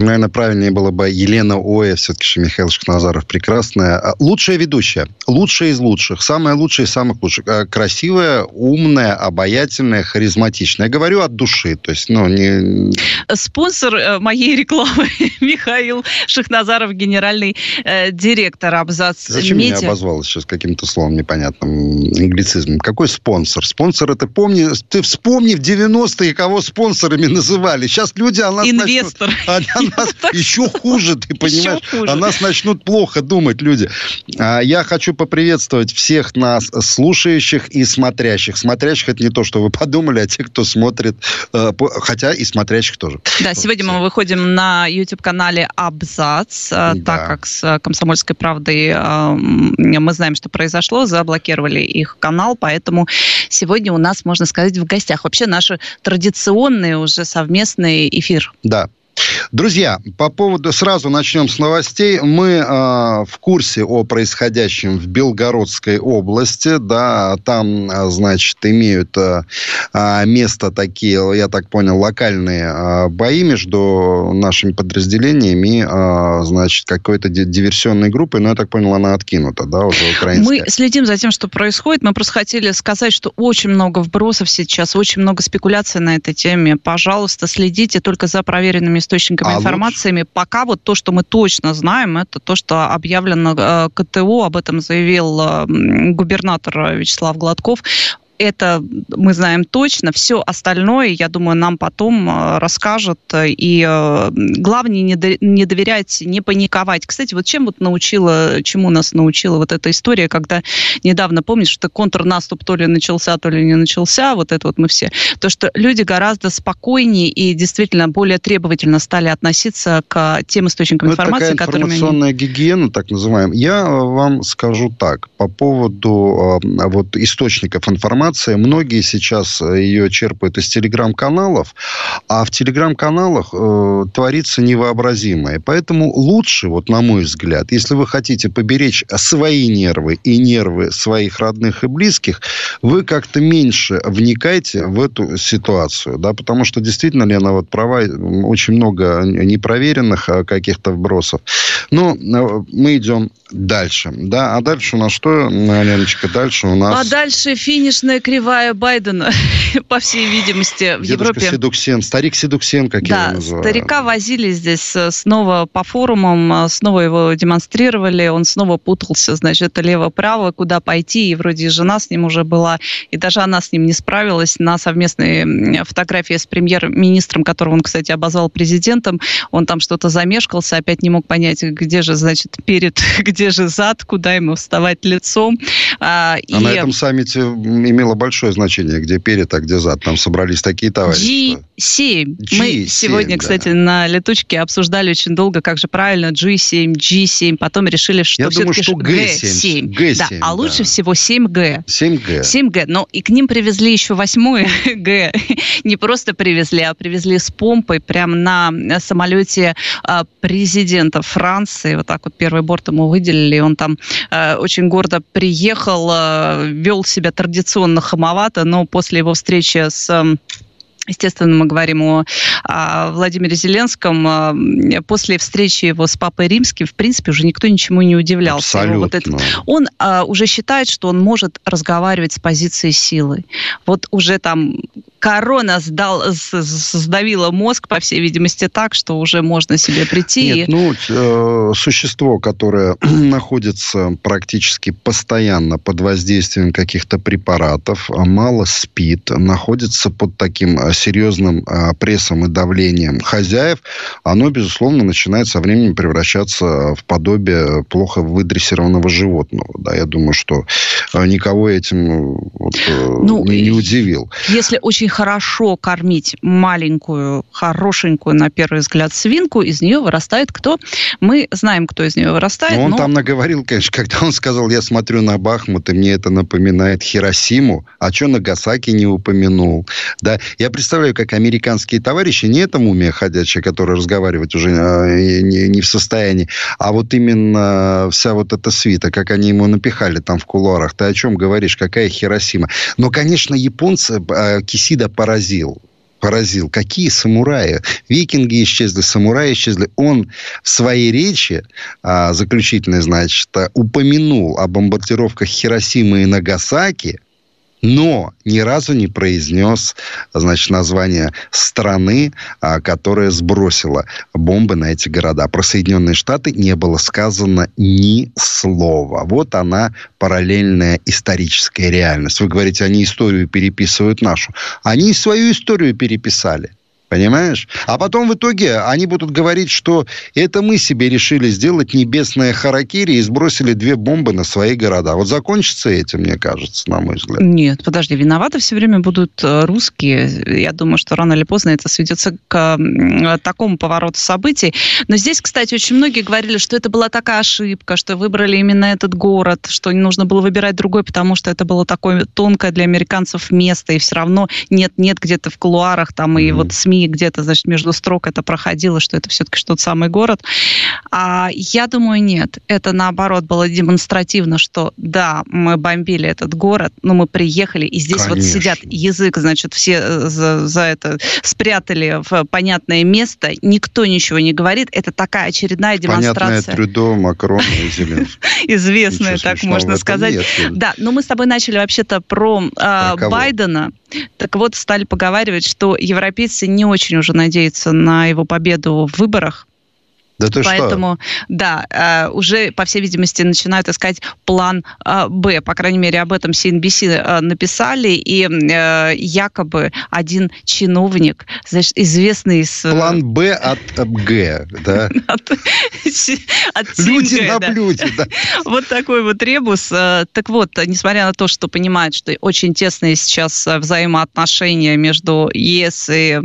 Наверное, правильнее было бы Елена Оя, все-таки Михаил Шахназаров прекрасная. А, лучшая ведущая. Лучшая из лучших. Самая лучшая из самых лучших. А, красивая, умная, обаятельная, харизматичная. Я говорю от души. То есть, ну, не... Спонсор э, моей рекламы Михаил Шахназаров, генеральный э, директор Абзац Зачем Медиа. меня обозвал сейчас каким-то словом непонятным, англицизмом? Какой спонсор? Спонсор это помни... Ты вспомни в 90-е, кого спонсорами называли. Сейчас люди о нас Инвестор. начнут... Нас еще хуже, ты понимаешь? О нас начнут плохо думать люди. А, Я хочу поприветствовать всех нас, слушающих и смотрящих. Смотрящих это не то, что вы подумали, а те, кто смотрит, э, хотя и смотрящих тоже. Да, сегодня мы выходим на YouTube-канале Абзац, э, так как с э, «Комсомольской правдой» э, м, мы знаем, что произошло, заблокировали их канал, поэтому сегодня у нас, можно сказать, в гостях вообще наш традиционный уже совместный эфир. Да. Друзья, по поводу, сразу начнем с новостей. Мы э, в курсе о происходящем в Белгородской области, да, там, э, значит, имеют э, место такие, я так понял, локальные э, бои между нашими подразделениями, э, значит, какой-то ди- диверсионной группой, но я так понял, она откинута, да, уже украинская. Мы следим за тем, что происходит. Мы просто хотели сказать, что очень много вбросов сейчас, очень много спекуляций на этой теме. Пожалуйста, следите только за проверенными источниками А информациями. Пока вот то, что мы точно знаем, это то, что объявлено э, КТО, об этом заявил э, губернатор Вячеслав Гладков. Это мы знаем точно. Все остальное, я думаю, нам потом э, расскажут. И э, главное не, до- не доверять, не паниковать. Кстати, вот чем вот научила, чему нас научила вот эта история, когда недавно, помнишь, что контрнаступ то ли начался, то ли не начался, вот это вот мы все. То, что люди гораздо спокойнее и действительно более требовательно стали относиться к тем источникам Ну, это информации, такая которыми они... информационная гигиена, так называемая. Я вам скажу так, по поводу э, вот источников информации. Многие сейчас э, ее черпают из телеграм-каналов, а в телеграм-каналах э, творится невообразимое. Поэтому лучше, вот на мой взгляд, если вы хотите поберечь свои нервы и нервы своих родных и близких, вы как-то меньше вникайте в эту ситуацию, да, потому что действительно, Лена, вот права, очень много непроверенных а, каких-то вбросов. Но э, мы идем дальше, да, а дальше у нас что, Леночка, дальше у нас... А дальше финишная кривая Байдена, по всей видимости, в Дедушка Европе. Седуксен, старик Седуксен, как я Да, его называю. старика возили здесь э, снова по форумам, э, снова его демонстрировали, он снова путался, значит, лево-право, куда пойти, и вроде и жена с ним уже была, и даже она с ним не справилась на совместной фотографии с премьер-министром, которого он, кстати, обозвал президентом, он там что-то замешкался, опять не мог понять, где же, значит, перед, где же зад, куда ему вставать лицом. А, и... А на этом саммите м, имело большое значение, где перед, а где зад. Там собрались такие товарищи. G7. Мы G7, сегодня, да. кстати, на летучке обсуждали очень долго, как же правильно G7, G7. Потом решили, что Я думаю, что G7. G7. Да, G7, а лучше да. всего 7G. 7Г. 7G. Но и к ним привезли еще восьмое Г. Не просто привезли, а привезли с помпой прямо на самолете а, президента Франции. Вот так вот первый борт ему выделили. Он там а, очень гордо приехал, вел себя традиционно хамовато, но после его встречи с Естественно, мы говорим о, о Владимире Зеленском. А, После встречи его с Папой Римским, в принципе, уже никто ничему не удивлялся. Абсолютно. вот этот он а, уже считает, что он может разговаривать с позиции силы. Вот уже там корона сдал, сдавила мозг, по всей видимости, так, что уже можно себе прийти. Нет, и- ну, э, существо, которое находится практически постоянно под воздействием каких-то препаратов, а мало спит, находится под таким э, серьезным а, прессом и давлением хозяев, оно, безусловно, начинает со временем превращаться в подобие плохо выдрессированного животного. Да, я думаю, что никого этим вот, ну, не, не удивил. Если очень хорошо кормить маленькую, хорошенькую, на первый взгляд, свинку, из нее вырастает кто? Мы знаем, кто из нее вырастает. Но он но... там наговорил, конечно, когда он сказал, я смотрю на Бахмут, и мне это напоминает Хиросиму, а что Нагасаки не упомянул? Да, я представляю, как американские товарищи, не эта мумия ходячая, которая разговаривать уже э, не, не в состоянии, а вот именно вся вот эта свита, как они ему напихали там в кулуарах. Ты о чем говоришь? Какая Хиросима? Но, конечно, японцы э, Кисида поразил поразил. Какие самураи? Викинги исчезли, самураи исчезли. Он в своей речи, а, заключительной, значит, упомянул о бомбардировках Хиросимы и Нагасаки – но ни разу не произнес, значит, название страны, а, которая сбросила бомбы на эти города. Про Соединенные Штаты не было сказано ни слова. Вот она, параллельная историческая реальность. Вы говорите, они историю переписывают нашу. Они свою историю переписали. Понимаешь? А потом в итоге они будут говорить, что это мы себе решили сделать небесное харакири и сбросили две бомбы на свои города. Вот закончится этим, мне кажется, на мой взгляд. Нет, подожди, виноваты все время будут э, русские. Я думаю, что рано или поздно это сведется к такому повороту событий. Но здесь, кстати, очень многие говорили, что это была такая ошибка, что выбрали именно этот город, что не нужно было выбирать другой, потому что это было такое тонкое для американцев место, и все равно нет-нет где-то в кулуарах там mm-hmm. и вот СМИ где-то, значит, между строк это проходило, что это все-таки что-то самый город. А я думаю, нет. Это, наоборот, было демонстративно, что да, мы бомбили этот город, но мы приехали, и здесь Конечно. вот сидят язык, значит, все э, за, за это спрятали в понятное место, никто ничего не говорит. Это такая очередная демонстрация. Понятное Трюдо, Макрон и Зеленский. Известная, так можно сказать. Да, но мы с тобой начали вообще-то про а, Байдена. Так вот, стали поговаривать, что европейцы не очень уже надеются на его победу в выборах. Да ты Поэтому, что? да, э, уже, по всей видимости, начинают искать план э, Б. По крайней мере, об этом CNBC э, написали. И якобы один чиновник, значит, известный из... План Б от Г, да? Люди на блюде, да. Вот такой вот ребус. Так вот, несмотря на то, что понимают, что очень тесные сейчас взаимоотношения между ЕС и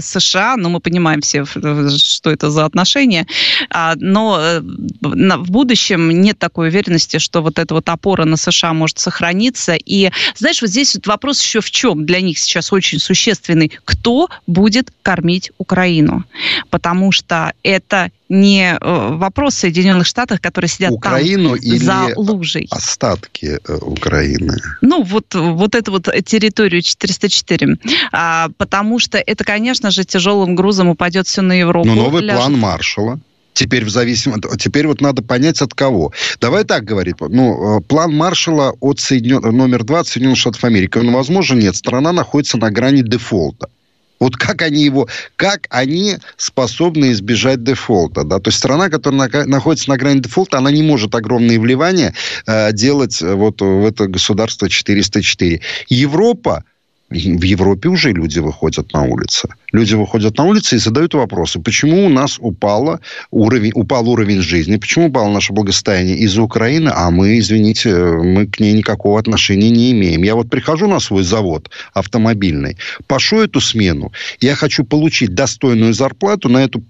США, но мы понимаем все, что это за отношения, уровне, а, но э, в будущем нет такой уверенности, что вот эта вот опора на США может сохраниться. И, знаешь, вот здесь вот вопрос еще в чем для них сейчас очень существенный. Кто будет кормить Украину? Потому что это не э, вопрос Соединенных Штатов, которые сидят Украину там или за лужей. остатки э, Украины? Ну, вот, вот эту вот территорию 404. А, потому что это, конечно же, тяжелым грузом упадет все на Европу. Но новый ляжет. план Маршала Теперь в зависимости... Теперь вот надо понять, от кого. Давай так говорить. Ну, э, план Маршала от Соединен... номер два от Соединенных Штатов Америки. Он возможен? Нет. Страна находится на грани дефолта. Вот как они его, как они способны избежать дефолта, да? То есть страна, которая на, находится на грани дефолта, она не может огромные вливания э, делать вот в это государство 404. Европа в Европе уже люди выходят на улицы. Люди выходят на улицы и задают вопросы, почему у нас упало уровень, упал уровень жизни, почему упало наше благосостояние из-за Украины, а мы, извините, мы к ней никакого отношения не имеем. Я вот прихожу на свой завод автомобильный, пошу эту смену, я хочу получить достойную зарплату, на эту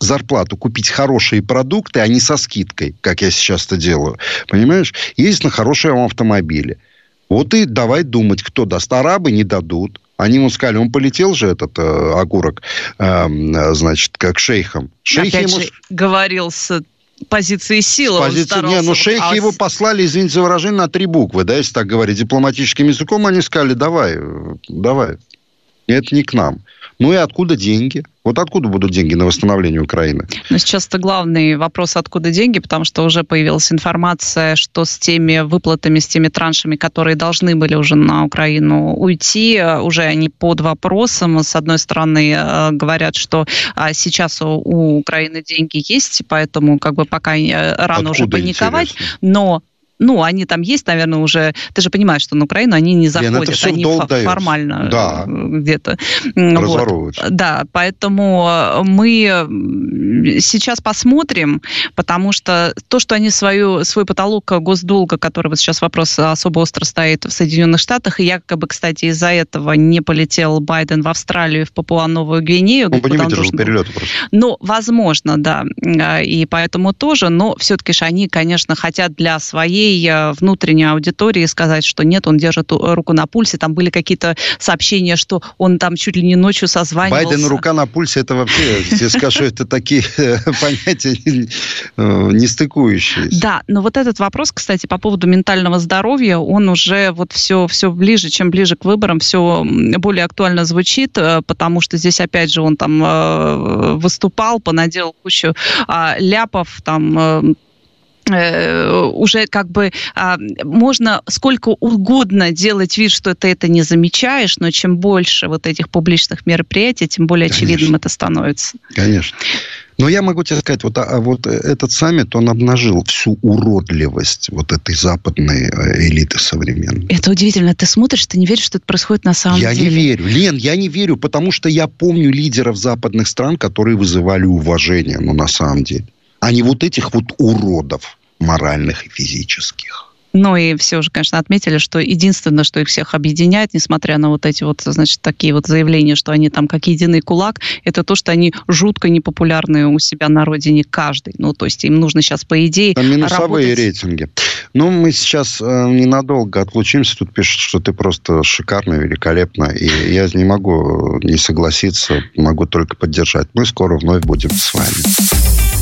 зарплату купить хорошие продукты, а не со скидкой, как я сейчас это делаю. Понимаешь? Ездить на хорошем автомобиле. Вот и давай думать, кто даст. Арабы не дадут. Они ему сказали, он полетел же, этот э, огурок, э, значит, как шейхом. Шейх Опять ему... же говорил с позиции силы. С позиции, не, ну шейхи а... его послали, извините за выражение, на три буквы, да, если так говорить, дипломатическим языком, они сказали, давай, давай. Это не к нам. Ну и откуда деньги? Вот откуда будут деньги на восстановление Украины? Но сейчас это главный вопрос, откуда деньги, потому что уже появилась информация, что с теми выплатами, с теми траншами, которые должны были уже на Украину уйти, уже они под вопросом. С одной стороны, э, говорят, что а, сейчас у Украины деньги есть, поэтому как бы пока э, рано откуда уже паниковать, интересно? но ну, они там есть, наверное, уже... Ты же понимаешь, что на Украину они не заходят, Лен, они ф- формально да. где-то. Вот. Да, поэтому мы сейчас посмотрим, потому что то, что они свою, свой потолок госдолга, который вот сейчас вопрос особо остро стоит в Соединенных Штатах, и якобы, кстати, из-за этого не полетел Байден в Австралию, в Папуа-Новую Гвинею. Он не выдержал перелета просто. Ну, возможно, да, и поэтому тоже, но все-таки же они, конечно, хотят для своей э, внутренней аудитории сказать, что нет, он держит руку на пульсе, там были какие-то сообщения, что он там чуть ли не ночью созванивался. Байден рука на пульсе, это вообще, я скажу, это такие э, понятия э, не стыкующиеся. Да, но вот этот вопрос, кстати, по поводу ментального здоровья, он уже вот все, все ближе, чем ближе к выборам, все более актуально звучит, потому что здесь, опять же, он там выступал, понаделал кучу а, ляпов, там уже как бы а, можно сколько угодно делать вид, что ты это не замечаешь, но чем больше вот этих публичных мероприятий, тем более Конечно. очевидным это становится. Конечно. Но я могу тебе сказать, вот, а, вот этот саммит, он обнажил всю уродливость вот этой западной э, элиты современной. Это удивительно. Ты смотришь, ты не веришь, что это происходит на самом я деле? Я не верю. Лен, я не верю, потому что я помню лидеров западных стран, которые вызывали уважение, ну, на самом деле а не вот этих вот уродов моральных и физических. Ну и все же, конечно, отметили, что единственное, что их всех объединяет, несмотря на вот эти вот, значит, такие вот заявления, что они там как единый кулак, это то, что они жутко непопулярные у себя на родине каждый. Ну, то есть им нужно сейчас, по идее, Там минусовые работать... рейтинги. Ну, мы сейчас э, ненадолго отлучимся. Тут пишут, что ты просто шикарно, великолепно. И я не могу не согласиться, могу только поддержать. Мы скоро вновь будем с вами.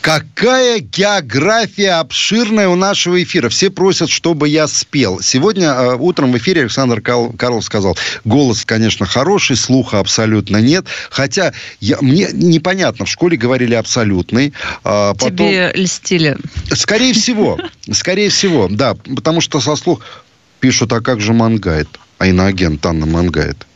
Какая география обширная у нашего эфира. Все просят, чтобы я спел. Сегодня э, утром в эфире Александр Кал, Карлов сказал, голос, конечно, хороший, слуха абсолютно нет. Хотя я, мне непонятно, в школе говорили абсолютный. А потом... Тебе льстили. Скорее всего. Скорее всего, да. Потому что со слух пишут, а как же Мангайт? А иноагент Анна Мангайт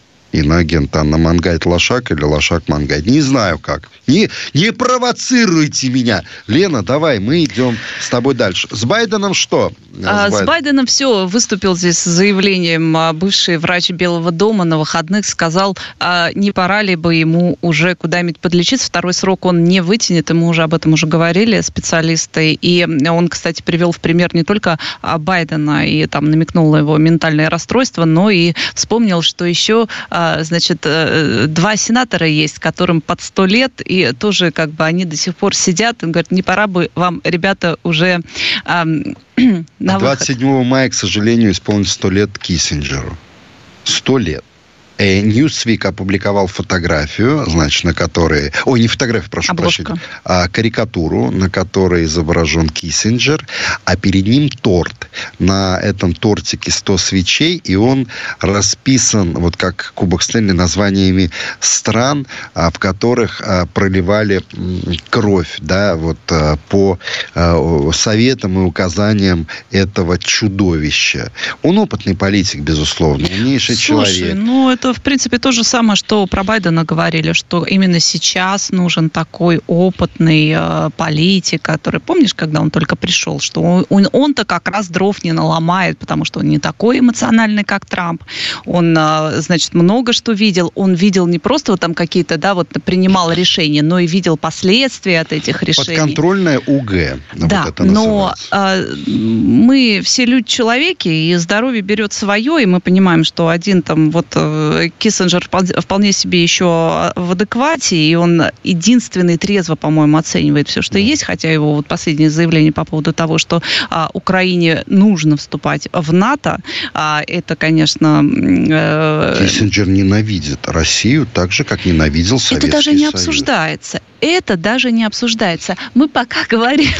иноагент Анна Мангайт Лошак или Лошак Мангайт. Не знаю как. Не, не провоцируйте меня. Лена, давай, мы идем с тобой дальше. С Байденом что? А, с, Байд... с Байденом все. Выступил здесь с заявлением а, бывший врач Белого дома на выходных. Сказал, а не пора ли бы ему уже куда-нибудь подлечиться. Второй срок он не вытянет. ему уже об этом уже говорили специалисты. И он, кстати, привел в пример не только а, Байдена и там намекнул на его ментальное расстройство, но и вспомнил, что еще а, значит, э, два сенатора есть, которым под сто лет, и тоже как бы они до сих пор сидят и говорят, не пора бы вам, ребята, уже на 27 мая, к сожалению, исполнится сто лет Киссинджеру. Сто лет. Ньюсвик опубликовал фотографию, значит, на которой... Ой, не фотографию, прошу Обложка. прощения. А карикатуру, на которой изображен Киссинджер, а перед ним торт. На этом тортике 100 свечей, и он расписан, вот как Кубок Стэнли, названиями стран, а, в которых а, проливали кровь, да, вот по советам и указаниям этого чудовища. Он опытный политик, безусловно, умнейший Слушай, человек. ну это это, в принципе, то же самое, что про Байдена говорили, что именно сейчас нужен такой опытный э, политик, который, помнишь, когда он только пришел, что он, он-то как раз дров не наломает, потому что он не такой эмоциональный, как Трамп. Он, э, значит, много что видел. Он видел не просто вот там какие-то, да, вот принимал решения, но и видел последствия от этих решений. Подконтрольное УГ. Да, вот но э, мы все люди-человеки, и здоровье берет свое, и мы понимаем, что один там вот э, Киссинджер вполне себе еще в адеквате, и он единственный трезво, по-моему, оценивает все, что есть, хотя его вот последнее заявление по поводу того, что а, Украине нужно вступать в НАТО, а, это, конечно... Э, Киссинджер ненавидит Россию так же, как ненавидел Советский Это даже не Союз. обсуждается это даже не обсуждается. Мы пока говорим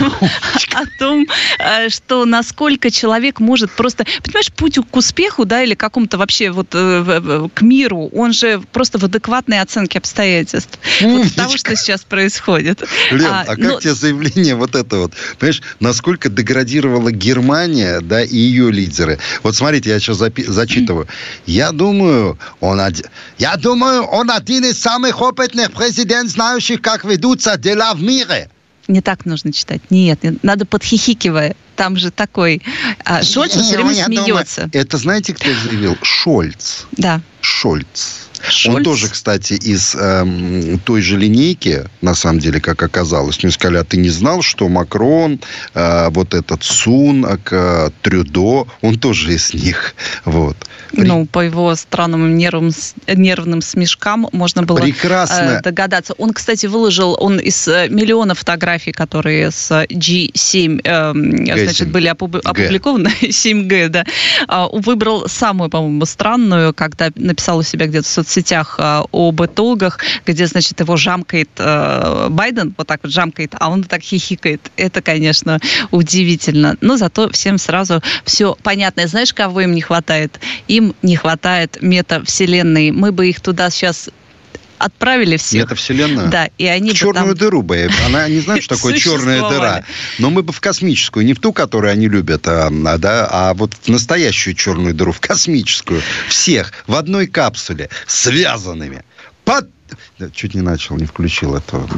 о том, э, что насколько человек может просто... Понимаешь, путь к успеху, да, или какому-то вообще вот э, к миру, он же просто в адекватной оценке обстоятельств. Вот того, что сейчас происходит. Лен, а, а как но... тебе заявление вот это вот? Понимаешь, насколько деградировала Германия да, и ее лидеры. Вот смотрите, я сейчас запи- зачитываю. Я думаю, он один, я думаю, он один из самых опытных президентов, знающих, как ведутся дела в мире. Не так нужно читать. Нет, надо подхихикивая. Там же такой... А, Шольц все время смеется. Думаю, это знаете, кто заявил? Шольц. Да. Шольц. Шольц. Он тоже, кстати, из э, той же линейки, на самом деле, как оказалось. Мне сказали, а ты не знал, что Макрон, э, вот этот Сунак, э, Трюдо, он тоже из них. Вот. Ну, по его странным нервным, нервным смешкам можно было Прекрасно. Э, догадаться. Он, кстати, выложил, он из э, миллиона фотографий, которые с G7 э, значит, были опуб... опубликованы, 7G, да, э, выбрал самую, по-моему, странную, когда написал у себя где-то в соцсетях э, об итогах, где, значит, его жамкает э, Байден, вот так вот жамкает, а он так хихикает. Это, конечно, удивительно. Но зато всем сразу все понятно. знаешь, кого им не хватает? Им не хватает метавселенной. Мы бы их туда сейчас отправили всех. Метавселенную? Да, и они в черную там... дыру бы. Она не знает, что такое черная дыра. Но мы бы в космическую, не в ту, которую они любят, а, а, да, а вот в настоящую черную дыру, в космическую. Всех в одной капсуле, связанными. Под чуть не начал, не включил это.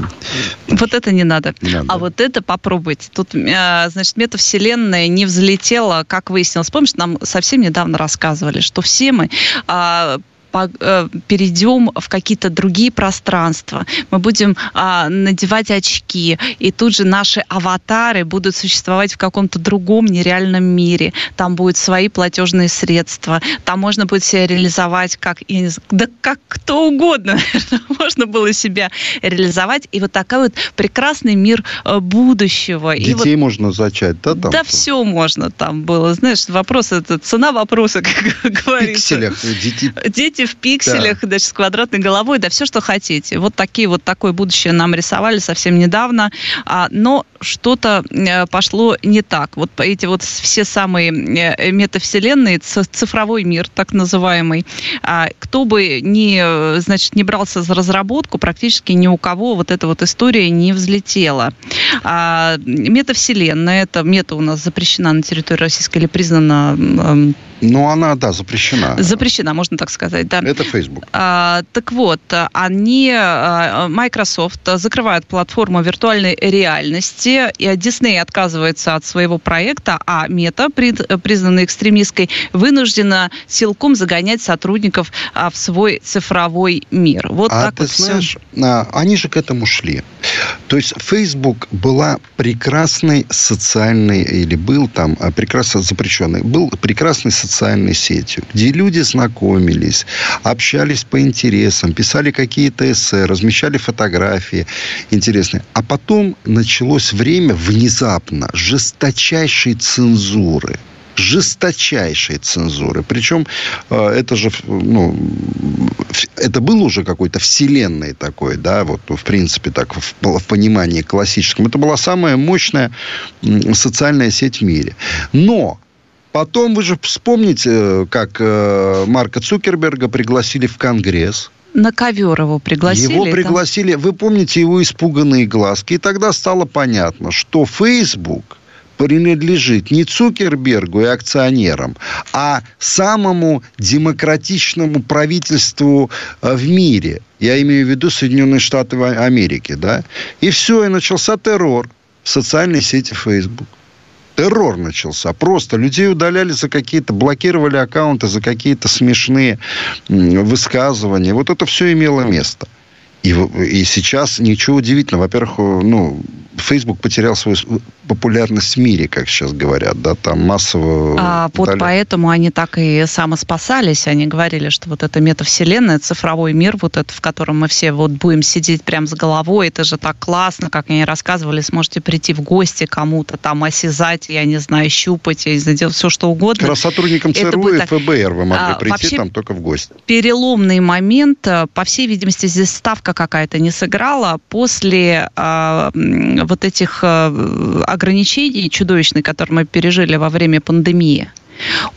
Вот это не надо. Не надо. А вот это попробуйте. Тут, э, значит, метавселенная не взлетела, как выяснилось. Помнишь, нам совсем недавно рассказывали, что все мы а, перейдем в какие-то другие пространства, мы будем а, надевать очки, и тут же наши аватары будут существовать в каком-то другом нереальном мире. Там будут свои платежные средства, там можно будет себя реализовать как, я не знаю, да как кто угодно можно было себя реализовать. И вот такой вот прекрасный мир э, будущего. Детей вот, можно зачать, да? Там да, все можно там было. Знаешь, вопрос, это цена вопроса, как говорится. В пикселях. Дети, дети в пикселях, да. значит, с квадратной головой, да все, что хотите. Вот такие вот такое будущее нам рисовали совсем недавно, а, но что-то э, пошло не так. Вот эти вот все самые э, метавселенные, цифровой мир, так называемый, а, кто бы ни, значит, не брался за разработку, практически ни у кого вот эта вот история не взлетела. А, метавселенная, это мета у нас запрещена на территории Российской или признана ну, она, да, запрещена. Запрещена, можно так сказать, да. Это Facebook. А, так вот, они, а, Microsoft, закрывают платформу виртуальной реальности, и Disney отказывается от своего проекта, а Meta, признанная экстремистской, вынуждена силком загонять сотрудников а, в свой цифровой мир. Вот а так ты вот знаешь, все. они же к этому шли. То есть Facebook была прекрасной социальной, или был там прекрасно запрещенный, был прекрасный социальный социальной сетью, где люди знакомились, общались по интересам, писали какие-то эссе, размещали фотографии интересные. А потом началось время внезапно жесточайшей цензуры жесточайшей цензуры. Причем э, это же, ну, это было уже какой-то вселенной такой, да, вот в принципе так, в, в понимании классическом. Это была самая мощная социальная сеть в мире. Но Потом вы же вспомните, как э, Марка Цукерберга пригласили в Конгресс. На ковер его пригласили. Его пригласили. Там... Вы помните его испуганные глазки. И тогда стало понятно, что Facebook принадлежит не Цукербергу и акционерам, а самому демократичному правительству э, в мире. Я имею в виду Соединенные Штаты Америки. Да? И все, и начался террор в социальной сети Facebook террор начался. Просто людей удаляли за какие-то, блокировали аккаунты за какие-то смешные высказывания. Вот это все имело место. И, и сейчас ничего удивительного. Во-первых, ну, Facebook потерял свою популярность в мире, как сейчас говорят, да, там массово... А вот дали... поэтому они так и самоспасались, они говорили, что вот эта метавселенная, цифровой мир, вот этот, в котором мы все вот будем сидеть прям с головой, это же так классно, как они рассказывали, сможете прийти в гости кому-то, там осязать, я не знаю, щупать, я не знаю, делать все, что угодно. Как раз сотрудникам ЦРУ будет... и ФБР вы могли а, прийти там только в гости. Переломный момент, э, по всей видимости, здесь ставка какая-то не сыграла после а, вот этих а, ограничений чудовищных, которые мы пережили во время пандемии,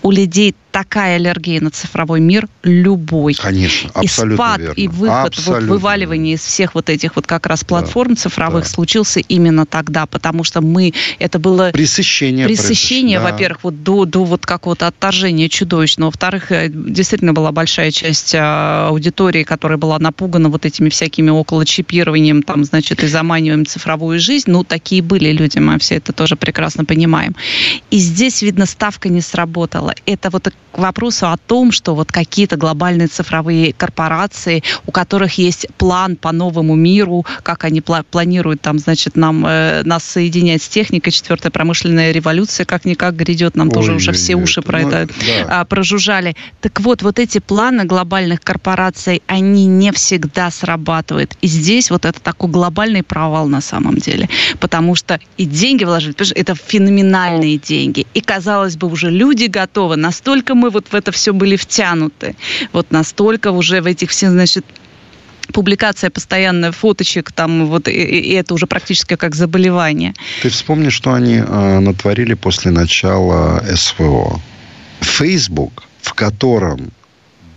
у людей такая аллергия на цифровой мир любой. Конечно, абсолютно и спад, верно. и выход, абсолютно вот, вываливание из всех вот этих вот как раз платформ да, цифровых да. случился именно тогда, потому что мы, это было... Пресыщение. Пресыщение, да. во-первых, вот до, до вот какого-то отторжения чудовищного. Во-вторых, э, действительно была большая часть а, аудитории, которая была напугана вот этими всякими около чипированием, там, значит, и заманиваем цифровую жизнь. Ну, такие были люди, мы все это тоже прекрасно понимаем. И здесь, видно, ставка не сработала. Это вот к вопросу о том, что вот какие-то глобальные цифровые корпорации, у которых есть план по новому миру, как они пла- планируют там, значит, нам, э, нас соединять с техникой, четвертая промышленная революция как-никак грядет, нам Ой, тоже уже все уши про ну, это да. а, прожужжали. Так вот, вот эти планы глобальных корпораций, они не всегда срабатывают. И здесь вот это такой глобальный провал на самом деле. Потому что и деньги вложили, это феноменальные деньги. И, казалось бы, уже люди готовы, настолько мы вот в это все были втянуты, вот настолько уже в этих все, значит, публикация постоянная фоточек, там вот и, и это уже практически как заболевание. Ты вспомни, что они э, натворили после начала СВО. Facebook, в котором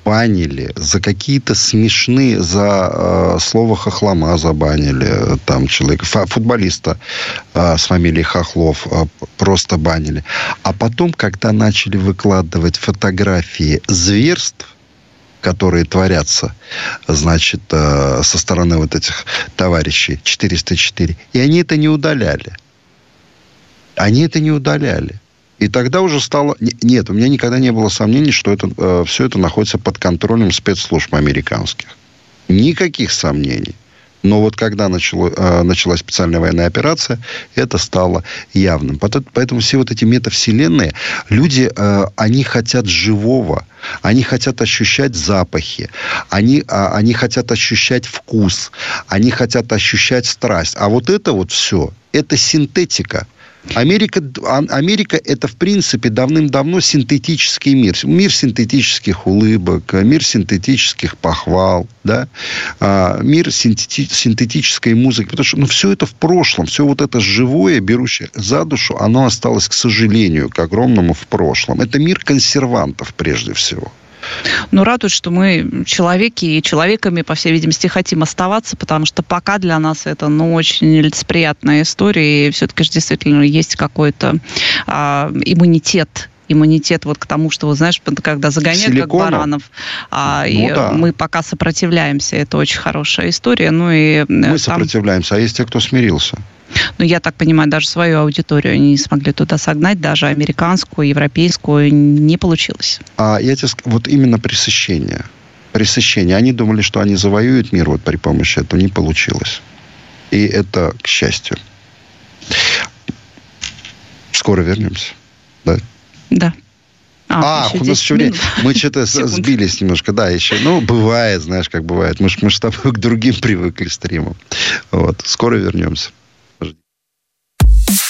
банили за какие-то смешные, за э, слово хохлома забанили там человека, футболиста э, с фамилией Хохлов э, просто банили. А потом, когда начали выкладывать фотографии зверств, которые творятся, значит, э, со стороны вот этих товарищей 404, и они это не удаляли. Они это не удаляли. И тогда уже стало... Нет, у меня никогда не было сомнений, что это, э, все это находится под контролем спецслужб американских. Никаких сомнений. Но вот когда начало, э, началась специальная военная операция, это стало явным. Поэтому все вот эти метавселенные, люди, э, они хотят живого, они хотят ощущать запахи, они, э, они хотят ощущать вкус, они хотят ощущать страсть. А вот это вот все, это синтетика. Америка, Америка это, в принципе, давным-давно синтетический мир. Мир синтетических улыбок, мир синтетических похвал, да? а, мир синтети, синтетической музыки. Потому что ну, все это в прошлом. Все вот это живое, берущее за душу, оно осталось, к сожалению, к огромному в прошлом. Это мир консервантов, прежде всего. Но радует, что мы человеки и человеками, по всей видимости, хотим оставаться, потому что пока для нас это, ну, очень лицеприятная история, и все-таки же действительно есть какой-то а, иммунитет иммунитет вот к тому, что, вот, знаешь, когда загоняют Силикона. как баранов, а, ну, и да. мы пока сопротивляемся, это очень хорошая история. Ну, и э, мы там... сопротивляемся, а есть те, кто смирился. Ну, я так понимаю, даже свою аудиторию не смогли туда согнать, даже американскую, европейскую не получилось. А я тебе скажу, вот именно пресыщение. Пресыщение. Они думали, что они завоюют мир вот при помощи этого. Не получилось. И это к счастью. Скоро вернемся. Да? Да. А, а у нас еще время. Мы что-то сбились немножко, да, еще. Ну, бывает, знаешь, как бывает. Мы, мы же с тобой к другим привыкли стримам. Вот. Скоро вернемся.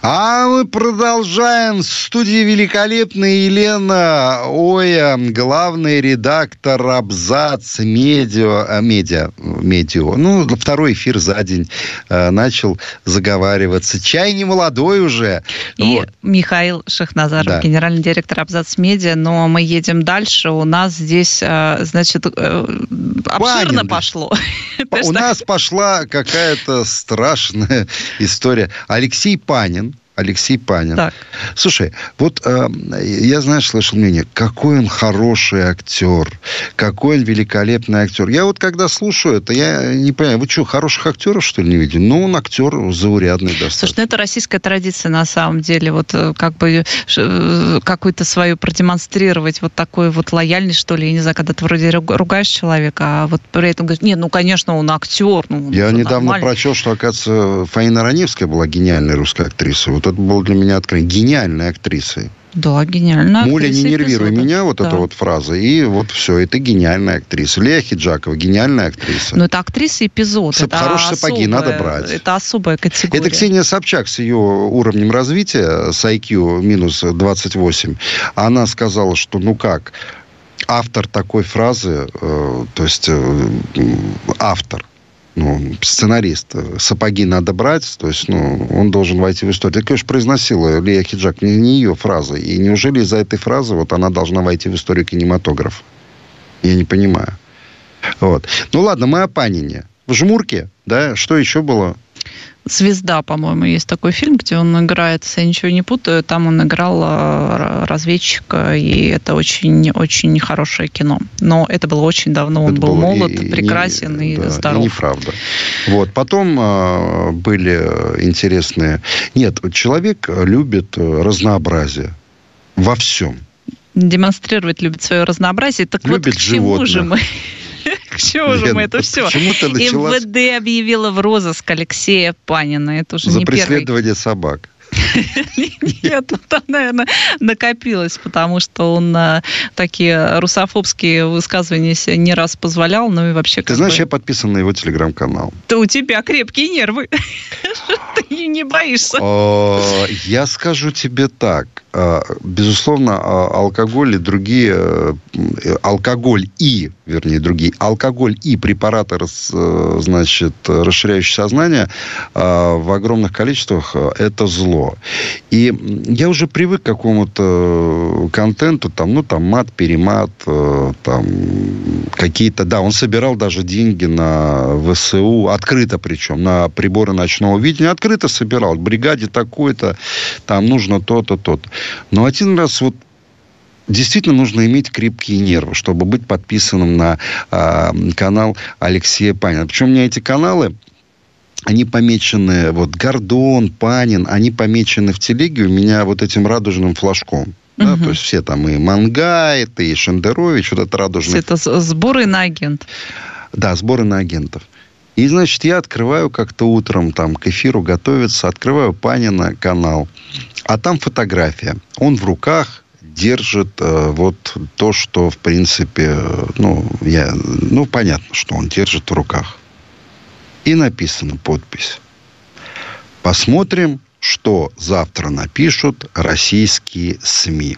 А мы продолжаем. В студии великолепная Елена Оя, главный редактор Абзац Медиа, э, медиа, медиа. Ну, второй эфир за день э, начал заговариваться. Чай не молодой уже. И вот. Михаил Шахназаров, да. генеральный директор Абзац Медиа. Но мы едем дальше. У нас здесь, э, значит, э, обширно Панин. пошло. У нас пошла какая-то страшная история. Алексей Панин, Алексей Панин. Так. Слушай, вот э, я, знаешь, слышал мнение, какой он хороший актер, какой он великолепный актер. Я вот когда слушаю это, я не понимаю, вы что, хороших актеров, что ли, не видели? Ну, он актер заурядный достаточно. Слушай, ну это российская традиция, на самом деле, вот э, как бы э, какую-то свою продемонстрировать вот такую вот лояльность, что ли, я не знаю, когда ты вроде ругаешь человека, а вот при этом говоришь, нет, ну, конечно, он актер. Ну, я недавно нормально. прочел, что, оказывается, Фаина Раневская была гениальной русской актрисой. Вот это было для меня открытие. Гениальной актрисой. Да, гениальная Муля, не нервируй эпизода. меня, вот да. эта вот фраза. И вот все, это гениальная актриса. Лея Хиджакова, гениальная актриса. Но это актриса эпизод. Сап- это хорошие особая, сапоги надо брать. Это особая категория. Это Ксения Собчак с ее уровнем развития, с IQ минус 28. Она сказала, что ну как, автор такой фразы, э, то есть э, автор, ну, сценарист, сапоги надо брать, то есть, ну, он должен войти в историю. Так, конечно, произносила Лия Хиджак, не, не ее фраза. И неужели из-за этой фразы вот она должна войти в историю кинематографа? Я не понимаю. Вот. Ну, ладно, мы о Панине. В «Жмурке», да, что еще было? «Звезда», по-моему, есть такой фильм, где он играет, если я ничего не путаю, там он играл а, разведчика, и это очень-очень хорошее кино. Но это было очень давно, он это был молод, и, прекрасен и, и да, здоров. И неправда. Вот. Потом э, были интересные... Нет, человек любит разнообразие во всем. Демонстрировать любит свое разнообразие. Так любит вот к чему животных. же мы к чему же мы это все? МВД объявила в розыск Алексея Панина. Это уже За преследование собак. Нет, ну, там, наверное, накопилось, потому что он э, такие русофобские высказывания себе не раз позволял, ну и вообще... Ты знаешь, бы... я подписан на его телеграм-канал. Да у тебя крепкие нервы. Ты не боишься. Я скажу тебе так. А, безусловно, а, алкоголь и другие... Э, алкоголь и, вернее, другие... Алкоголь и препараты, э, значит, расширяющие сознание а, в огромных количествах – это зло. И я уже привык к какому-то контенту, там, ну, там, мат, перемат, э, там, какие-то... Да, он собирал даже деньги на ВСУ, открыто причем, на приборы ночного видения, открыто собирал. Бригаде такой-то, там нужно то-то, то-то. Но один раз вот действительно нужно иметь крепкие нервы, чтобы быть подписанным на э, канал Алексея Панина. Причем у меня эти каналы, они помечены, вот Гордон, Панин, они помечены в телеге у меня вот этим радужным флажком. Да, угу. То есть все там и Мангайт, и Шендерович, вот это радужный. Это сборы на агент. Да, сборы на агентов. И, значит, я открываю как-то утром, там, к эфиру готовиться, открываю Панина канал, а там фотография. Он в руках держит э, вот то, что, в принципе, ну, я, ну, понятно, что он держит в руках и написана подпись. Посмотрим, что завтра напишут российские СМИ.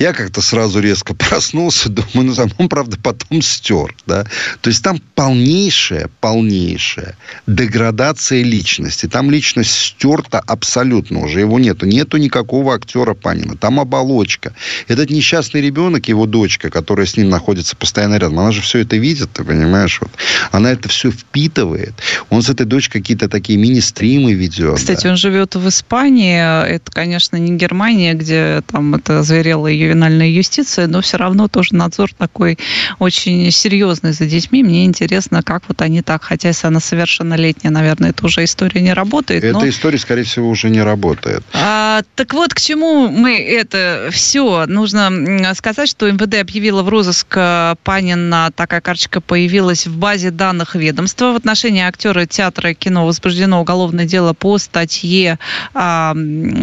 Я как-то сразу резко проснулся, думаю, ну, он, правда, потом стер, да. То есть там полнейшая, полнейшая деградация личности. Там личность стерта абсолютно уже, его нету. Нету никакого актера Панина. Там оболочка. Этот несчастный ребенок, его дочка, которая с ним находится постоянно рядом, она же все это видит, ты понимаешь? Вот. Она это все впитывает. Он с этой дочкой какие-то такие мини-стримы ведет. Кстати, да. он живет в Испании. Это, конечно, не Германия, где там это зверелая ювенальная юстиция, но все равно тоже надзор такой очень серьезный за детьми. Мне интересно, как вот они так, хотя если она совершеннолетняя, наверное, это уже история не работает. Эта но... история, скорее всего, уже не работает. А, так вот, к чему мы это все? Нужно сказать, что МВД объявила в розыск э, Панина, такая карточка появилась в базе данных ведомства. В отношении актера театра и кино возбуждено уголовное дело по статье, а,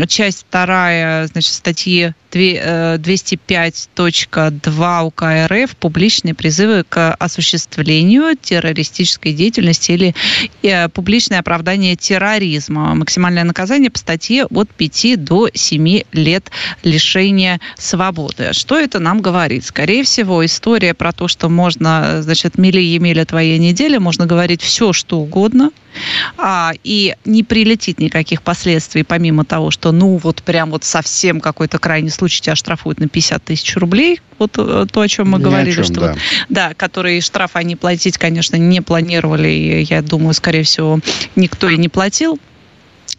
часть вторая, значит, статьи 205.2 УК РФ публичные призывы к осуществлению террористической деятельности или э, публичное оправдание терроризма. Максимальное наказание по статье от 5 до 7 лет лишения свободы. Что это нам говорит? Скорее всего, история про то, что можно, значит, мили-емеля твоя неделя, можно говорить все, что угодно – а, и не прилетит никаких последствий, помимо того, что, ну, вот прям вот совсем какой-то крайний случай тебя штрафуют на 50 тысяч рублей, вот э, то, о чем мы Ни говорили, чем, что да. Вот, да, которые штраф они платить, конечно, не планировали, и я думаю, скорее всего, никто и не платил.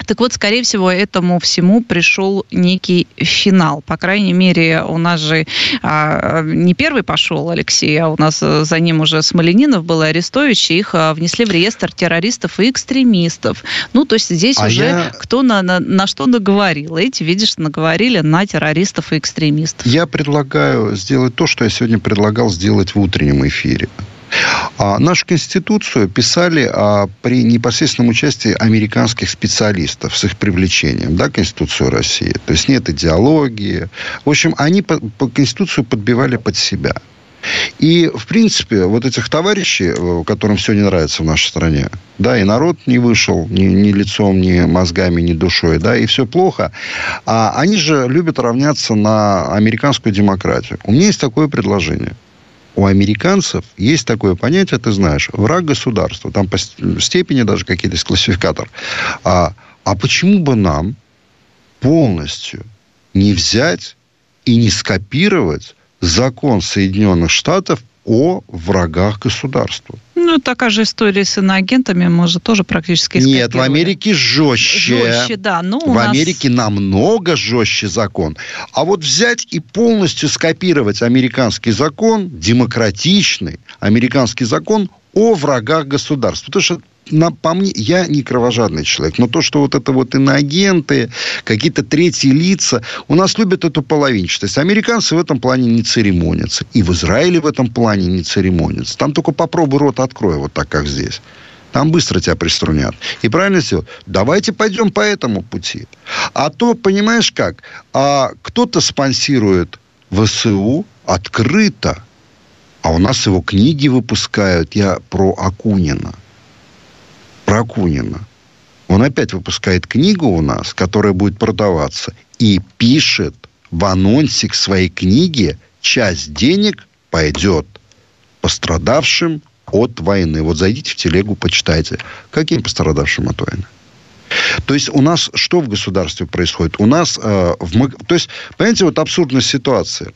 Так вот, скорее всего, этому всему пришел некий финал. По крайней мере, у нас же а, не первый пошел Алексей, а у нас за ним уже Смоленинов был и Арестович, и их а, внесли в реестр террористов и экстремистов. Ну, то есть здесь а уже я... кто на, на, на что наговорил. Эти, видишь, наговорили на террористов и экстремистов. Я предлагаю сделать то, что я сегодня предлагал сделать в утреннем эфире. А нашу Конституцию писали а, при непосредственном участии американских специалистов с их привлечением, да, Конституцию России. То есть нет идеологии. В общем, они по, по Конституцию подбивали под себя. И, в принципе, вот этих товарищей, э, которым все не нравится в нашей стране, да, и народ не вышел ни, ни лицом, ни мозгами, ни душой, да, и все плохо, а они же любят равняться на американскую демократию. У меня есть такое предложение – у американцев есть такое понятие, ты знаешь, враг государства. Там по степени даже какие-то есть классификатор. А, а почему бы нам полностью не взять и не скопировать закон Соединенных Штатов о врагах государства? Ну, такая же история с иноагентами, может, тоже практически Нет, в Америке жестче. Жестче, да. Ну, в нас... Америке намного жестче закон. А вот взять и полностью скопировать американский закон, демократичный американский закон о врагах государства. Потому что на, по мне, я не кровожадный человек, но то, что вот это вот иноагенты, какие-то третьи лица, у нас любят эту половинчатость. Американцы в этом плане не церемонятся. И в Израиле в этом плане не церемонятся. Там только попробуй рот открой, вот так, как здесь. Там быстро тебя приструнят. И правильно сделал. Давайте пойдем по этому пути. А то, понимаешь как, а кто-то спонсирует ВСУ открыто, а у нас его книги выпускают. Я про Акунина – про Акунина. Он опять выпускает книгу у нас, которая будет продаваться, и пишет в анонсе к своей книге, часть денег пойдет пострадавшим от войны. Вот зайдите в телегу, почитайте. Каким пострадавшим от войны? То есть у нас что в государстве происходит? У нас э, в... То есть, понимаете, вот абсурдная ситуация.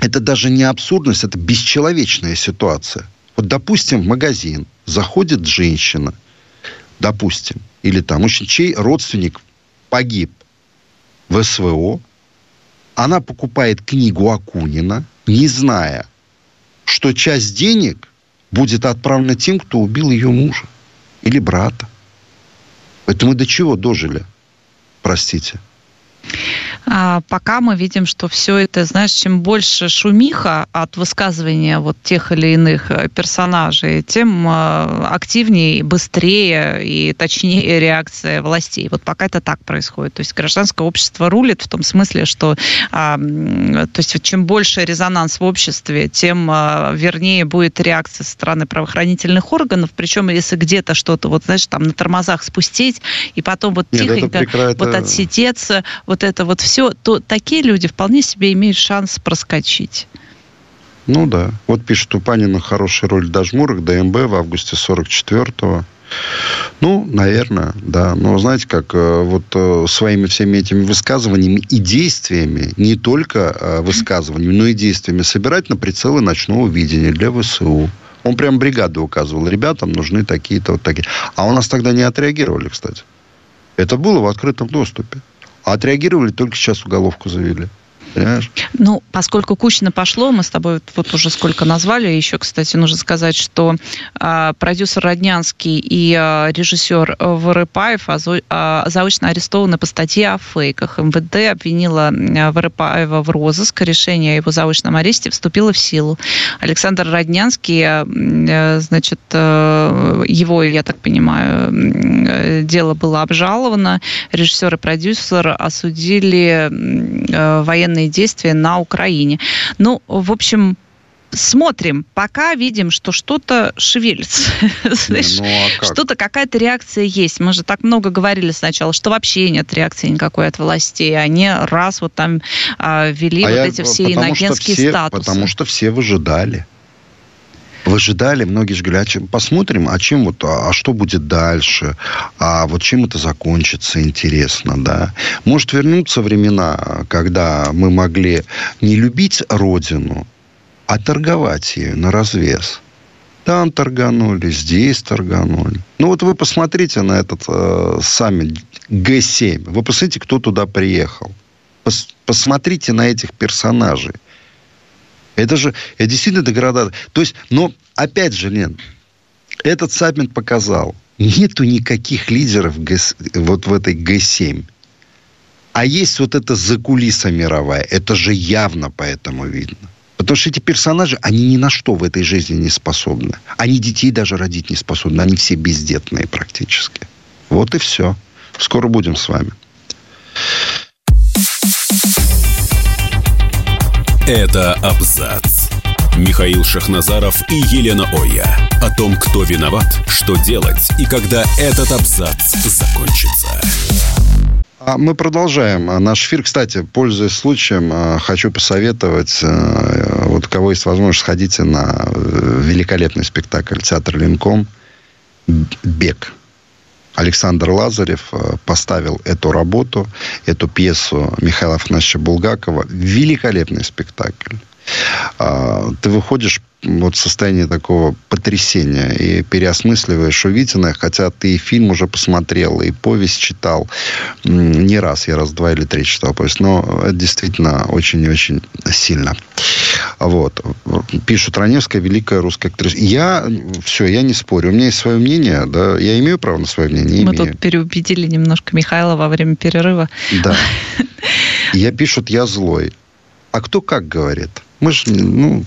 Это даже не абсурдность, это бесчеловечная ситуация. Вот, допустим, в магазин заходит женщина – допустим, или там, чей родственник погиб в СВО, она покупает книгу Акунина, не зная, что часть денег будет отправлена тем, кто убил ее мужа или брата. Это мы до чего дожили? Простите. А пока мы видим, что все это, знаешь, чем больше шумиха от высказывания вот тех или иных э, персонажей, тем э, активнее, быстрее и точнее реакция властей. Вот пока это так происходит. То есть гражданское общество рулит в том смысле, что а, то есть чем больше резонанс в обществе, тем а, вернее будет реакция со стороны правоохранительных органов. Причем если где-то что-то, вот знаешь, там на тормозах спустить, и потом вот Нет, тихонько прекра... вот отсидеться, вот это вот все, то такие люди вполне себе имеют шанс проскочить. Ну да. Вот пишет, у Панина хорошая роль Дажмурок, ДМБ в августе 44-го. Ну, наверное, да. Но знаете, как э, вот э, своими всеми этими высказываниями и действиями, не только э, высказываниями, но и действиями собирать на прицелы ночного видения для ВСУ. Он прям бригаду указывал. Ребятам нужны такие-то вот такие. А у нас тогда не отреагировали, кстати. Это было в открытом доступе. А отреагировали, только сейчас уголовку завели. Понимаешь? Ну, поскольку кучно пошло, мы с тобой вот уже сколько назвали. Еще, кстати, нужно сказать, что э, продюсер Роднянский и э, режиссер Вырыпаев э, заочно арестованы по статье о фейках. МВД обвинила Вырыпаева в розыск. Решение о его заочном аресте вступило в силу. Александр Роднянский, э, значит, э, его, я так понимаю, дело было обжаловано. Режиссер и продюсер осудили э, военные действия на Украине. Ну, в общем, смотрим, пока видим, что что-то шевелится. ну, а что-то, какая-то реакция есть. Мы же так много говорили сначала, что вообще нет реакции никакой от властей. Они раз вот там а, ввели а вот я, эти все иногенские все, статусы. Потому что все выжидали выжидали, многие же говорят, а посмотрим, а чем вот, а, а что будет дальше, а вот чем это закончится, интересно, да. Может вернуться времена, когда мы могли не любить родину, а торговать ею на развес. Там торганули, здесь торганули. Ну вот вы посмотрите на этот э, саммит Г7. Вы посмотрите, кто туда приехал. Пос, посмотрите на этих персонажей. Это же это действительно деградация. То есть, но опять же, Лен, этот саммит показал, нету никаких лидеров вот в этой Г7. А есть вот эта закулиса мировая. Это же явно поэтому видно. Потому что эти персонажи, они ни на что в этой жизни не способны. Они детей даже родить не способны. Они все бездетные практически. Вот и все. Скоро будем с вами. Это абзац. Михаил Шахназаров и Елена Оя. О том, кто виноват, что делать и когда этот абзац закончится. А мы продолжаем наш эфир. Кстати, пользуясь случаем, э, хочу посоветовать, э, вот кого есть возможность, сходите на э, великолепный спектакль театр Линком «Бег». Александр Лазарев поставил эту работу, эту пьесу Михаила Афанасьевича Булгакова. Великолепный спектакль. А, ты выходишь вот в состоянии такого потрясения и переосмысливаешь увиденное, хотя ты и фильм уже посмотрел, и повесть читал. Не раз, я раз два или три читал повесть, но это действительно очень и очень сильно. Вот. Пишут Раневская, великая русская актриса. Я, все, я не спорю. У меня есть свое мнение, да, я имею право на свое мнение. Мы имею. тут переубедили немножко Михаила во время перерыва. Да. Я пишут, я злой. А кто как говорит? Мы же, ну...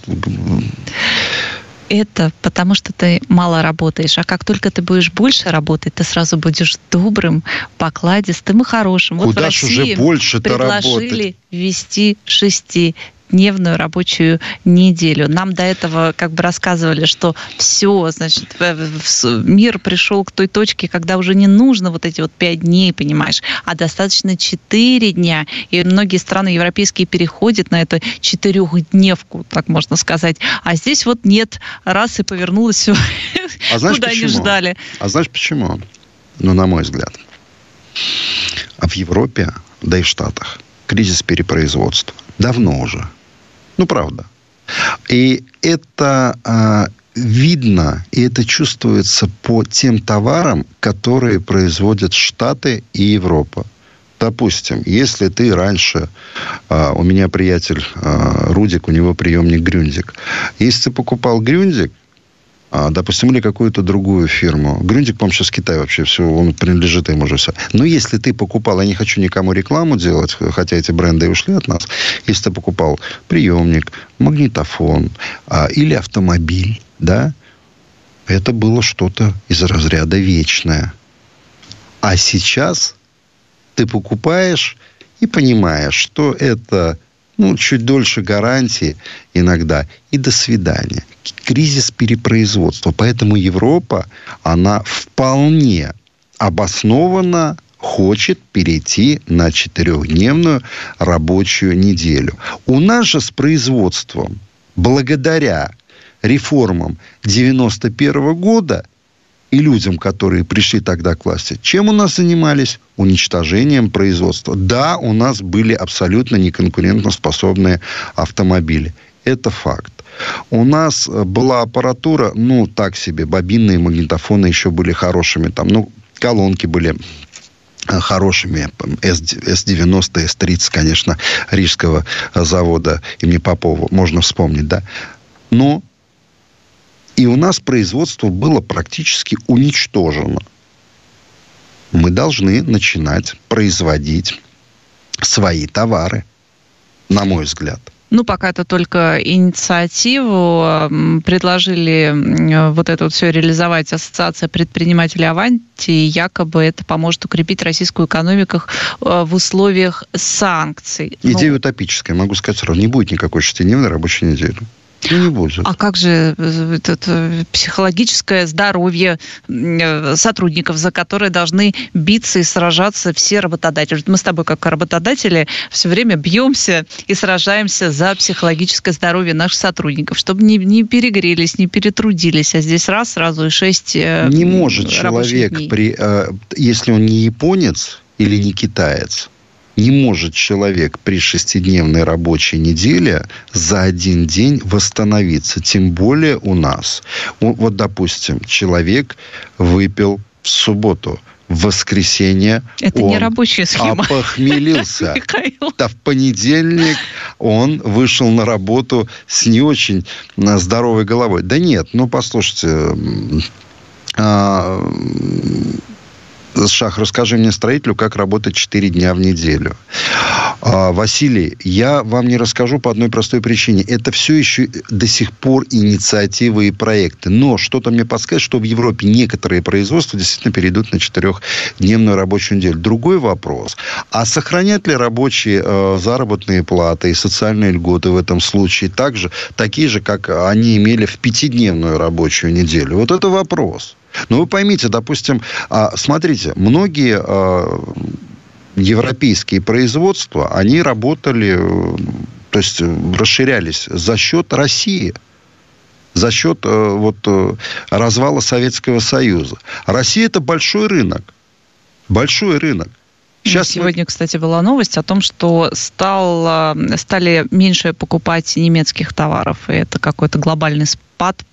Это потому, что ты мало работаешь. А как только ты будешь больше работать, ты сразу будешь добрым, покладистым и хорошим. Куда вот России уже больше предложили работать? ввести шести дневную рабочую неделю. Нам до этого как бы рассказывали, что все, значит, мир пришел к той точке, когда уже не нужно вот эти вот пять дней, понимаешь, а достаточно четыре дня. И многие страны европейские переходят на эту четырехдневку, так можно сказать. А здесь вот нет, раз и повернулось все, а знаешь куда почему? не ждали. А знаешь почему? Ну, на мой взгляд. А в Европе, да и в Штатах, кризис перепроизводства. Давно уже. Ну, правда. И это а, видно, и это чувствуется по тем товарам, которые производят Штаты и Европа. Допустим, если ты раньше, а, у меня приятель а, Рудик, у него приемник Грюндик. Если ты покупал Грюндик, допустим, или какую-то другую фирму. Грюндик, по-моему, сейчас Китай вообще все, он принадлежит им уже все. Но если ты покупал, я не хочу никому рекламу делать, хотя эти бренды ушли от нас, если ты покупал приемник, магнитофон а, или автомобиль, да, это было что-то из разряда вечное. А сейчас ты покупаешь и понимаешь, что это ну, чуть дольше гарантии иногда, и до свидания. Кризис перепроизводства. Поэтому Европа, она вполне обоснованно хочет перейти на четырехдневную рабочую неделю. У нас же с производством, благодаря реформам 91 года – и людям, которые пришли тогда к власти, чем у нас занимались? Уничтожением производства. Да, у нас были абсолютно неконкурентоспособные автомобили. Это факт. У нас э, была аппаратура, ну, так себе, бобинные магнитофоны еще были хорошими. Там, ну, колонки были э, хорошими. С-90, С-30, конечно, Рижского завода имени Попова. Можно вспомнить, да. Но и у нас производство было практически уничтожено. Мы должны начинать производить свои товары, на мой взгляд. Ну, пока это только инициативу. Предложили вот это вот все реализовать Ассоциация предпринимателей Аванти. Якобы это поможет укрепить российскую экономику э, в условиях санкций. Идея ну, утопическая. Могу сказать сразу, не будет никакой шестидневной рабочей недели. Ну, не будет. А как же э, это, психологическое здоровье э, сотрудников, за которые должны биться и сражаться все работодатели? Мы с тобой, как работодатели, все время бьемся и сражаемся за психологическое здоровье наших сотрудников, чтобы не, не перегрелись, не перетрудились. А здесь раз, сразу и шесть э, Не может человек, дней. при, если он не японец или не китаец, не может человек при шестидневной рабочей неделе за один день восстановиться. Тем более у нас. Вот, допустим, человек выпил в субботу, в воскресенье Это он не рабочая схема. опохмелился. Да в понедельник он вышел на работу с не очень здоровой головой. Да нет, ну послушайте, а, Шах, расскажи мне, строителю, как работать 4 дня в неделю. А, Василий, я вам не расскажу по одной простой причине. Это все еще до сих пор инициативы и проекты. Но что-то мне подсказывает, что в Европе некоторые производства действительно перейдут на четырехдневную рабочую неделю. Другой вопрос. А сохранят ли рабочие э, заработные платы и социальные льготы в этом случае также, такие же, как они имели в пятидневную рабочую неделю? Вот это вопрос. Но вы поймите, допустим, а, смотрите, многие а, европейские производства, они работали, то есть расширялись за счет России за счет э, вот, э, развала Советского Союза. Россия это большой рынок. Большой рынок. Сейчас Сегодня, мы... кстати, была новость о том, что стал, стали меньше покупать немецких товаров. И это какой-то глобальный спад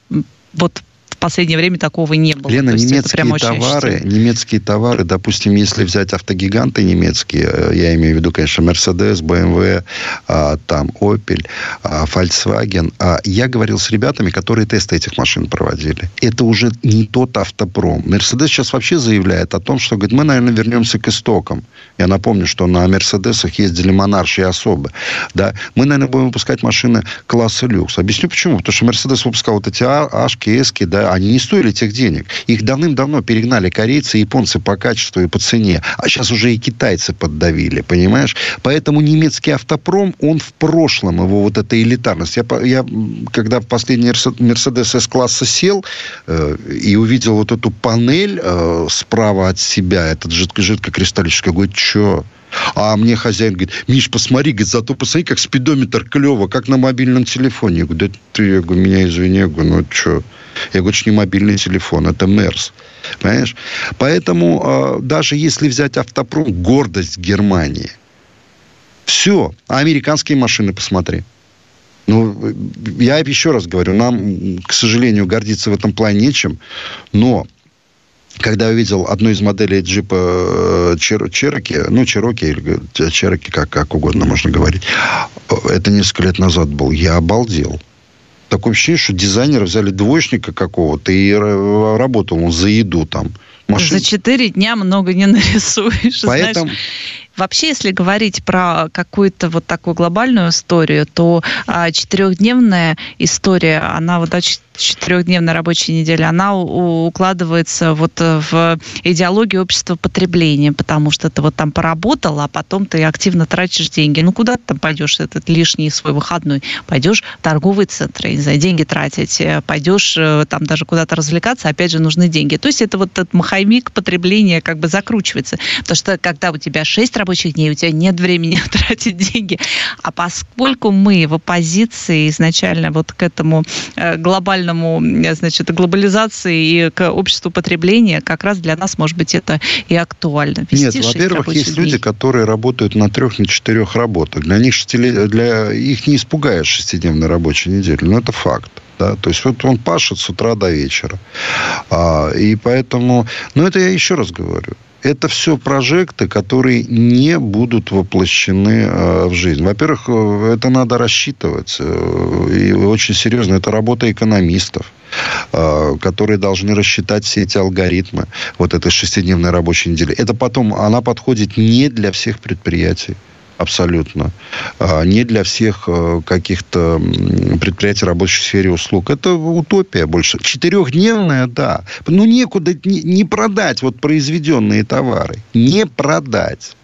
вот последнее время такого не было. Лена, немецкие товары, немецкие товары, допустим, если взять автогиганты немецкие, э, я имею в виду, конечно, Mercedes, BMW, а, там Opel, а, Volkswagen. А, я говорил с ребятами, которые тесты этих машин проводили. Это уже не тот автопром. Mercedes сейчас вообще заявляет о том, что, говорит, мы, наверное, вернемся к истокам. Я напомню, что на Мерседесах ездили монарши и особы. Да? Мы, наверное, будем выпускать машины класса люкс. Объясню почему. Потому что Мерседес выпускал вот эти Ашки, Эски, да, они не стоили тех денег. Их давным-давно перегнали корейцы и японцы по качеству и по цене. А сейчас уже и китайцы поддавили, понимаешь? Поэтому немецкий автопром, он в прошлом, его вот эта элитарность. Я, я когда в последний Мерседес С-класса сел э, и увидел вот эту панель э, справа от себя, этот жидко жидкокристаллический, говорю, что? А мне хозяин говорит, Миш, посмотри, говорит, зато посмотри, как спидометр клево, как на мобильном телефоне. Я говорю, да ты, я говорю, меня извини, я говорю, ну что? Я говорю, что не мобильный телефон, это МЕРС. Понимаешь? Поэтому э, даже если взять автопром, гордость Германии. Все. А американские машины посмотри. Ну, я еще раз говорю, нам, к сожалению, гордиться в этом плане нечем. Но когда я увидел одну из моделей джипа Чероки, ну, Чероки или Чероки, как, как угодно можно говорить, это несколько лет назад был, я обалдел. Такое ощущение, что дизайнеры взяли двоечника какого-то и работал он за еду там. Машин... За четыре дня много не нарисуешь. Поэтому... Знаешь, Вообще, если говорить про какую-то вот такую глобальную историю, то а, четырехдневная история, она вот четырехдневная рабочая неделя, она укладывается вот в идеологию общества потребления, потому что ты вот там поработал, а потом ты активно тратишь деньги. Ну, куда ты там пойдешь этот лишний свой выходной? Пойдешь в торговый центр, не знаю, деньги тратить, э, пойдешь э, там даже куда-то развлекаться, опять же, нужны деньги. То есть это вот этот маховик потребления как бы закручивается. Потому что когда у тебя шесть рабочих дней, у тебя нет времени тратить деньги. А поскольку мы в оппозиции изначально вот к этому э, глобальному, значит, глобализации и к обществу потребления, как раз для нас, может быть, это и актуально. Вести нет, во-первых, есть дней. люди, которые работают на трех, на четырех работах. Для них, для, их не испугаешь шестидневной рабочей недели. Но это факт. Да? То есть вот он пашет с утра до вечера. А, и поэтому, ну это я еще раз говорю, это все прожекты, которые не будут воплощены э, в жизнь. Во-первых, э, это надо рассчитывать. Э, и очень серьезно. Это работа экономистов которые должны рассчитать все эти алгоритмы вот этой шестидневной рабочей недели. Это потом, она подходит не для всех предприятий абсолютно. А, не для всех э, каких-то предприятий, рабочих в сфере услуг. Это утопия больше. Четырехдневная, да. Ну, некуда не, не продать вот произведенные товары. Не продать.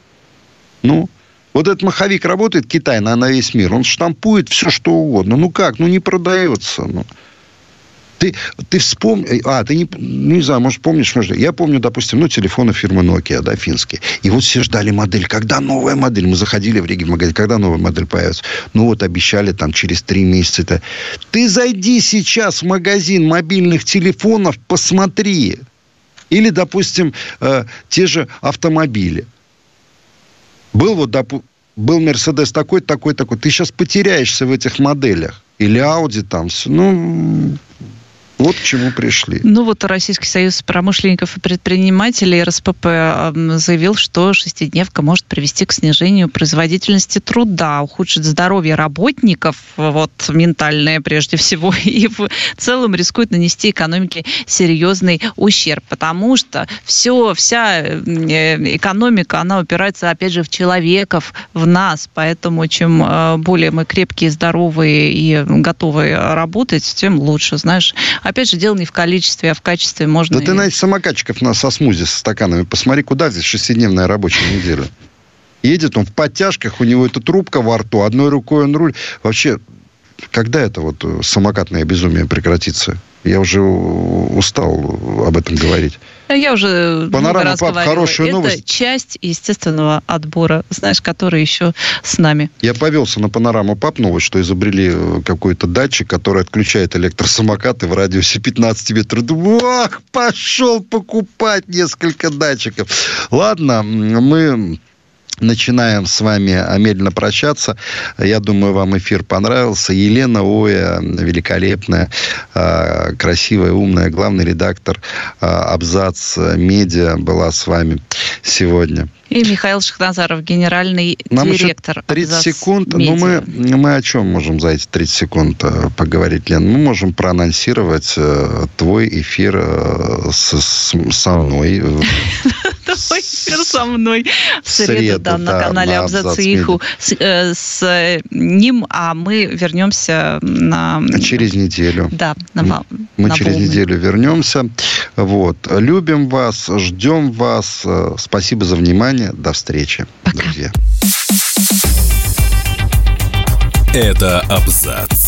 Ну, вот этот маховик работает, Китай, на, на весь мир. Он штампует все, что угодно. Ну как? Ну, не продается. Ну. Ты, ты вспомни... А, ты не... Ну, не знаю, может, помнишь, может... Я помню, допустим, ну, телефоны фирмы Nokia, да, финские. И вот все ждали модель. Когда новая модель? Мы заходили в Риге в магазин. Когда новая модель появится? Ну, вот обещали там через три месяца. -то. Ты зайди сейчас в магазин мобильных телефонов, посмотри. Или, допустим, э, те же автомобили. Был вот, допустим, был Мерседес такой, такой, такой. Ты сейчас потеряешься в этих моделях. Или Ауди там. Ну, Вот к чему пришли. Ну вот Российский союз промышленников и предпринимателей РСПП заявил, что шестидневка может привести к снижению производительности труда, ухудшить здоровье работников, вот ментальное прежде всего, и в целом рискует нанести экономике серьезный ущерб, потому что все, вся э, экономика, она упирается, опять же, в человеков, в нас, поэтому чем э, более мы крепкие, здоровые и готовы работать, тем лучше, знаешь Опять же, дело не в количестве, а в качестве можно... Да ты, Настя, самокатчиков на со смузи с стаканами. Посмотри, куда здесь шестидневная рабочая неделя. Едет он в подтяжках, у него эта трубка во рту, одной рукой он руль. Вообще, когда это вот самокатное безумие прекратится? Я уже устал об этом говорить. Я уже Панорама, много раз пап, хорошая Это новость. часть естественного отбора, знаешь, который еще с нами. Я повелся на панораму пап новость, что изобрели э, какой-то датчик, который отключает электросамокаты в радиусе 15 метров. Думаю, ах, пошел покупать несколько датчиков. Ладно, мы начинаем с вами медленно прощаться. Я думаю, вам эфир понравился. Елена Оя, великолепная, а, красивая, умная, главный редактор а, Абзац Медиа была с вами сегодня. И Михаил Шахназаров, генеральный Нам директор. Еще 30 секунд. Медиа. Ну, мы, мы о чем можем за эти 30 секунд э, поговорить, Лен? Мы можем проанонсировать э, твой эфир э, с, с, со мной. Твой эфир со мной в среду, да, на канале Абзациху с ним, а мы вернемся на... Через неделю. Да, на Мы через неделю вернемся. Вот. Любим вас, ждем вас. Спасибо за внимание внимание. До встречи, Пока. друзья. Это абзац.